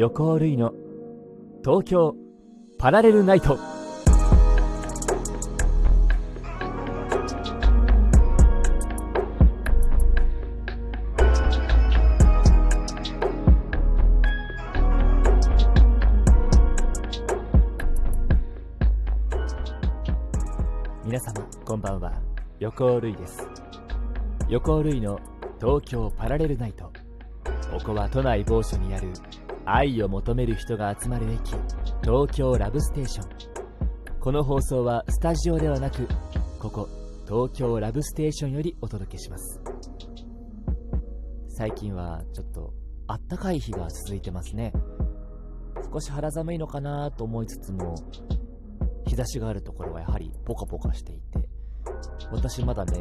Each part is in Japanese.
横尾類の東京パラレルナイト。皆様こんばんは。横尾類です。横尾類の東京パラレルナイト。ここは都内某所にある愛を求める人が集まる駅東京ラブステーション。この放送はスタジオではなくここ東京ラブステーションよりお届けします。最近はちょっとあったかい日が続いてますね。少し肌寒いのかなと思いつつも日差しがあるところはやはりポカポカしていて私まだね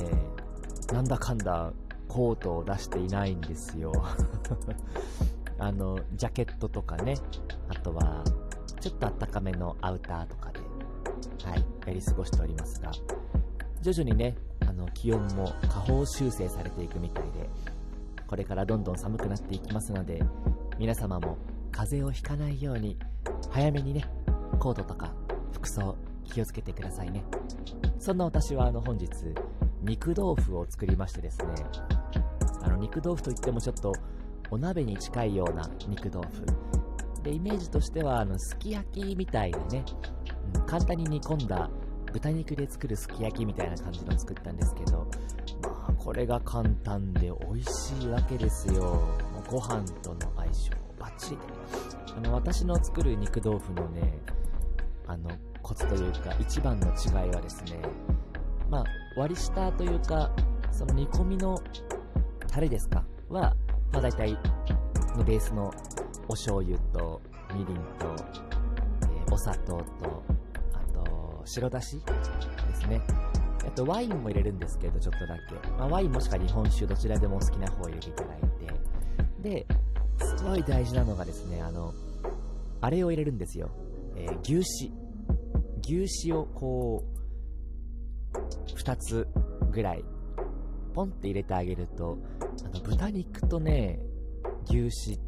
なんだかんだコートを出していないんですよ。あのジャケットとかね。あとはちょっとあったかめのアウターとかではいやり過ごしておりますが。徐々にねあの気温も下方修正されていくみたいでこれからどんどん寒くなっていきますので皆様も風邪をひかないように早めにねコートとか服装気をつけてくださいね。そんな私はあの本日肉豆腐を作りましてですね。あの肉豆腐といってもちょっとお鍋に近いような肉豆腐。でイメージとしてはあのすき焼きみたいなね、うん、簡単に煮込んだ豚肉で作るすき焼きみたいな感じの作ったんですけどまあこれが簡単で美味しいわけですよ。もうご飯との相性バッチリあの私の作る肉豆腐のねあのコツというか一番の違いはですねまあ割り下というかその煮込みのタレですか？は、まあ、大体のベースのお醤油とみりんと、えー、お砂糖とあと白だしですね。あとワインも入れるんですけどちょっとだけ、まあ、ワインもしくは日本酒どちらでもお好きな方を入れていただいて。ですごい大事なのがですねあのあれを入れるんですよ、えー、牛脂。牛脂をこう2つぐらいポンって入れてあげるとあの豚肉とね牛脂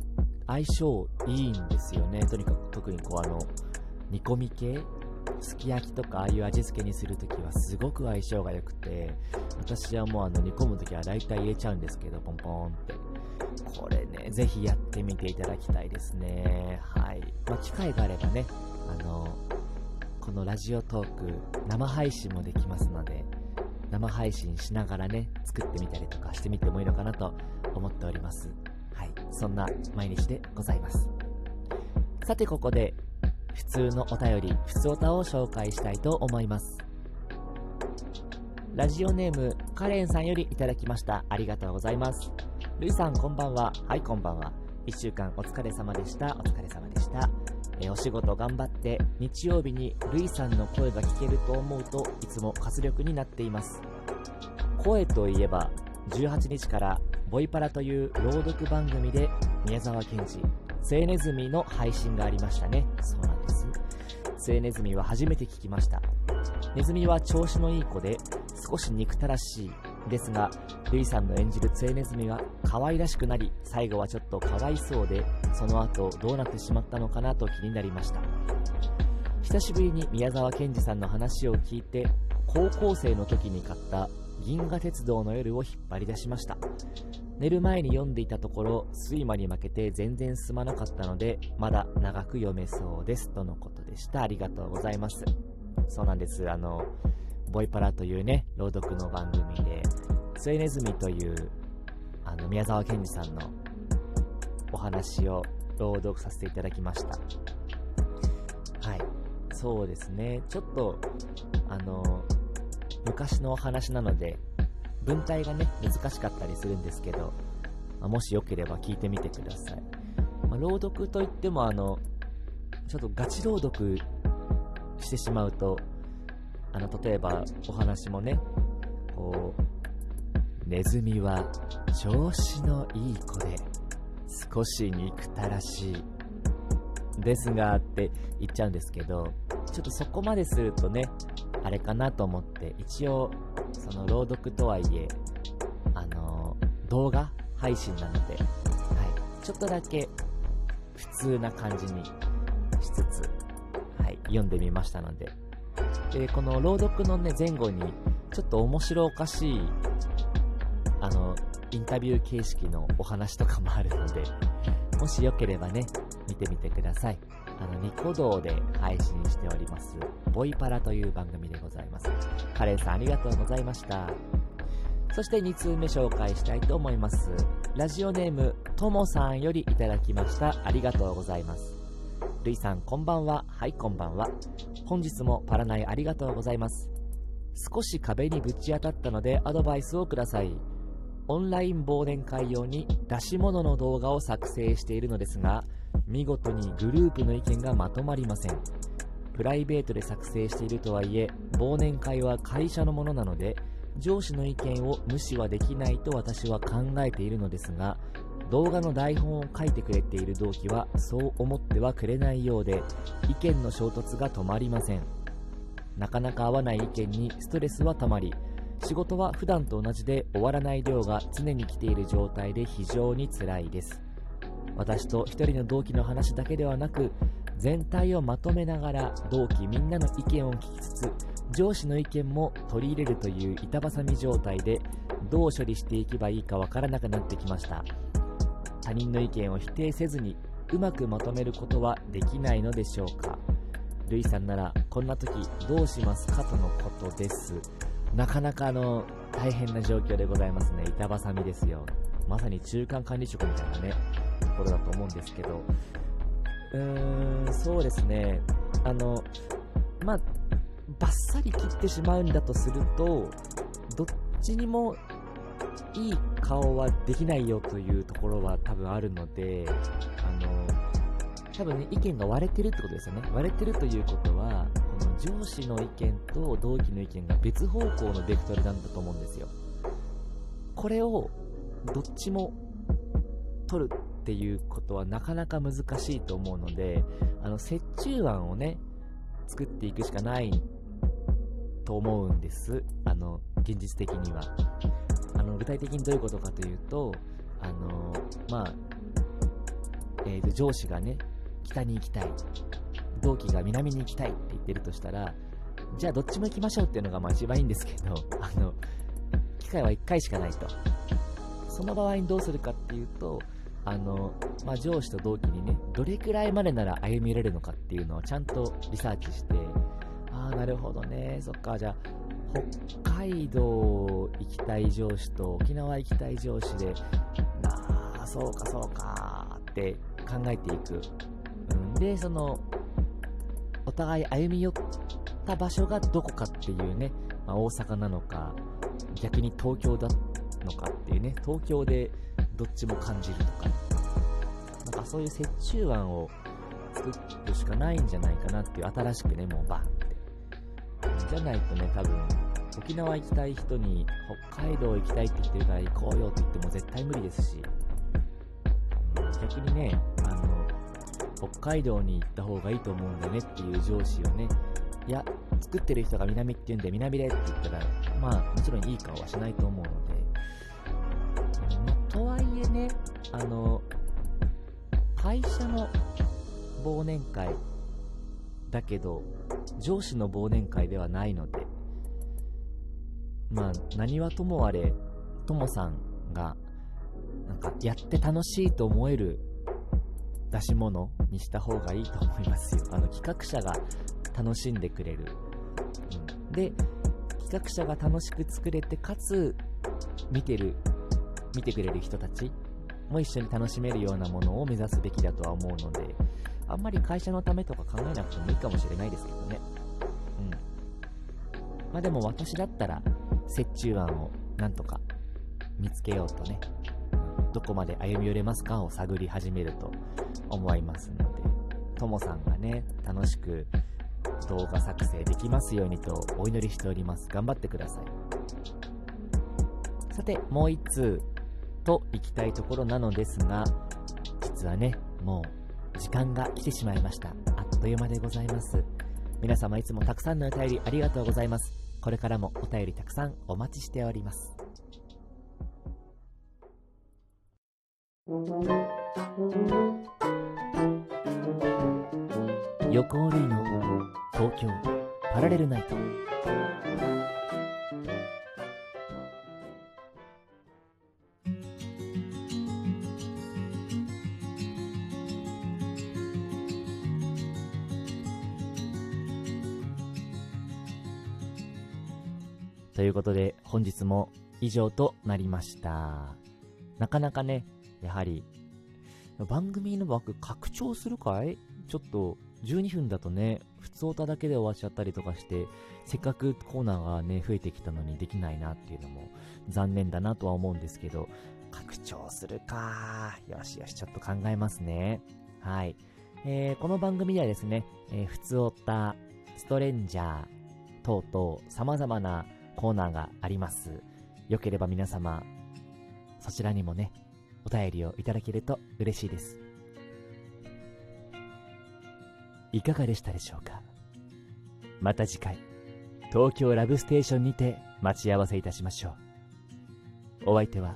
相性いいんですよね。とにかく特にこうあの煮込み系すき焼きとかああいう味付けにするときはすごく相性が良くて私はもうあの煮込むときは大体入れちゃうんですけどポンポンって。これねぜひやってみていただきたいですね。はい、まあ、機会があればねあのこのラジオトーク生配信もできますので生配信しながらね作ってみたりとかしてみてもいいのかなと思っております。はい。そんな毎日でございます。さてここで普通のお便り普通おたを紹介したいと思います。ラジオネームカレンさんよりいただきました。ありがとうございます。ルイさんこんばんは。はいこんばんは。1週間お疲れ様でした。お疲れ様でした。えお仕事頑張って日曜日にルイさんの声が聞けると思うといつも活力になっています。声といえば18日からボイパラという朗読番組で宮沢賢治青ネズミの配信がありましたね。そうなんです。青ネズミは初めて聞きました。ネズミは調子のいい子で少し憎たらしいですがルイさんの演じるツエネズミは可愛らしくなり最後はちょっとかわいそうでその後どうなってしまったのかなと気になりました。久しぶりに宮沢賢治さんの話を聞いて高校生の時に買った銀河鉄道の夜を引っ張り出しました。寝る前に読んでいたところ睡魔に負けて全然進まなかったのでまだ長く読めそうですとのことでした。ありがとうございます。そうなんです。あのボイパラというね、朗読の番組で、末ネズミという、あの、宮沢賢治さんのお話を朗読させていただきました。はい。そうですね。ちょっと、あの、昔のお話なので、文体がね、難しかったりするんですけど、ま、もしよければ聞いてみてください。まあ、朗読といっても、あの、ちょっとガチ朗読してしまうと、あの例えばお話もねこうネズミは調子のいい子で少し憎たらしいですがって言っちゃうんですけどちょっとそこまでするとねあれかなと思って一応その朗読とはいえあの動画配信なので、はい、ちょっとだけ普通な感じにしつつ、はい、読んでみましたので。で、この朗読のね、前後に、ちょっと面白おかしい、あの、インタビュー形式のお話とかもあるので、もしよければね、見てみてください。あの、ニコ動で配信しております、ボイパラという番組でございます。カレンさんありがとうございました。そして2通目紹介したいと思います。ラジオネーム、ともさんよりいただきました。ありがとうございます。るいさん、こんばんは。はい、こんばんは。本日もパラナイありがとうございます。少し壁にぶち当たったのでアドバイスをください。オンライン忘年会用に出し物の動画を作成しているのですが、見事にグループの意見がまとまりません。プライベートで作成しているとはいえ、忘年会は会社のものなので、上司の意見を無視はできないと私は考えているのですが、動画の台本を書いてくれている同期はそう思ってはくれないようで、意見の衝突が止まりません。なかなか合わない意見にストレスはたまり、仕事は普段と同じで終わらない量が常に来ている状態で非常に辛いです。私と1人の同期の話だけではなく全体をまとめながら同期みんなの意見を聞きつつ上司の意見も取り入れるという板挟み状態でどう処理していけばいいかわからなくなってきました。他人の意見を否定せずにうまくまとめることはできないのでしょうか。ルイさんならこんな時どうしますか？とのことです。なかなかあの、大変な状況でございますね。板挟みですよ。まさに中間管理職みたいなね、ところだと思うんですけど、うーん、そうですね。あの、まあ、バッサリ切ってしまうんだとすると、どっちにもいい顔はできないよというところは多分あるので、あの、多分ね、意見が割れてるってことですよね。割れてるということは、この上司の意見と同期の意見が別方向のベクトルなんだと思うんですよ。これを、どっちも取るっていうことはなかなか難しいと思うので、あの、折衷案をね、作っていくしかないと思うんです。あの、現実的には。あの、具体的にどういうことかというと、あの、まあ、えー、と上司がね、北に行きたい。同期が南に行きたいって言ってるとしたら、じゃあどっちも行きましょうっていうのがまあ一番いいんですけど、あの、機会は1回しかないと。その場合にどうするかっていうと、あの、まあ、上司と同期にね、どれくらいまでなら歩み寄れるのかっていうのをちゃんとリサーチして、ああ、なるほどね、そっか、じゃあ、北海道行きたい上司と沖縄行きたい上司で、ああ、そうかそうかって考えていく。で、その、お互い歩み寄った場所がどこかっていうね、まあ、大阪なのか、逆に東京だのかっていうね、東京でどっちも感じるとか、なんかそういう折衷案を作るしかないんじゃないかなっていう、新しくね、もうバンって。じゃないとね、多分、沖縄行きたい人に北海道行きたいって言ってるから行こうよって言っても絶対無理ですし、逆にね、北海道に行った方がいいと思うんだねっていう上司をね、いや、作ってる人が南って言うんで南でって言ったら、まあ、もちろんいい顔はしないと思うので、ま、とはいえね、あの、会社の忘年会だけど、上司の忘年会ではないので、まあ、何はともあれ、ともさんが、なんか、やって楽しいと思える出し物にした方がいいと思いますよ。あの、企画者が楽しんでくれる。うん、で、企画者が楽しく作れて、かつ、見てる、見てくれる人たちも一緒に楽しめるようなものを目指すべきだとは思うので、あんまり会社のためとか考えなくてもいいかもしれないですけどね。うん。まあでも私だったら、折衷案をなんとか見つけようとね、どこまで歩み寄れますかを探り始めると思いますので、ともさんがね、楽しく動画作成できますようにとお祈りしております。頑張ってください。さて、もう一通と行きたいところなのですが、実はね、もう時間が来てしまいました。あっという間でございます。皆様いつもたくさんのお便りありがとうございます。これからもお便りたくさんお待ちしております。横尾類の東京パラレルナイト。ということで本日も以上となりました。なかなかねやはり番組の枠拡張するかい？ちょっと12分だとね、普通歌だけで終わっちゃったりとかして、せっかくコーナーがね、増えてきたのにできないなっていうのも残念だなとは思うんですけど、拡張するかよしよし、ちょっと考えますね。はい。えー、この番組ではですね、えー、普通歌、ストレンジャー等々様々なコーナーがあります。よければ皆様、そちらにもね、お便りをいただけると嬉しいです。いかがでしたでしょうか？また次回、東京ラブステーションにて待ち合わせいたしましょう。お相手は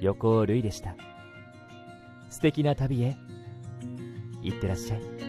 横尾類でした。素敵な旅へ、いってらっしゃい。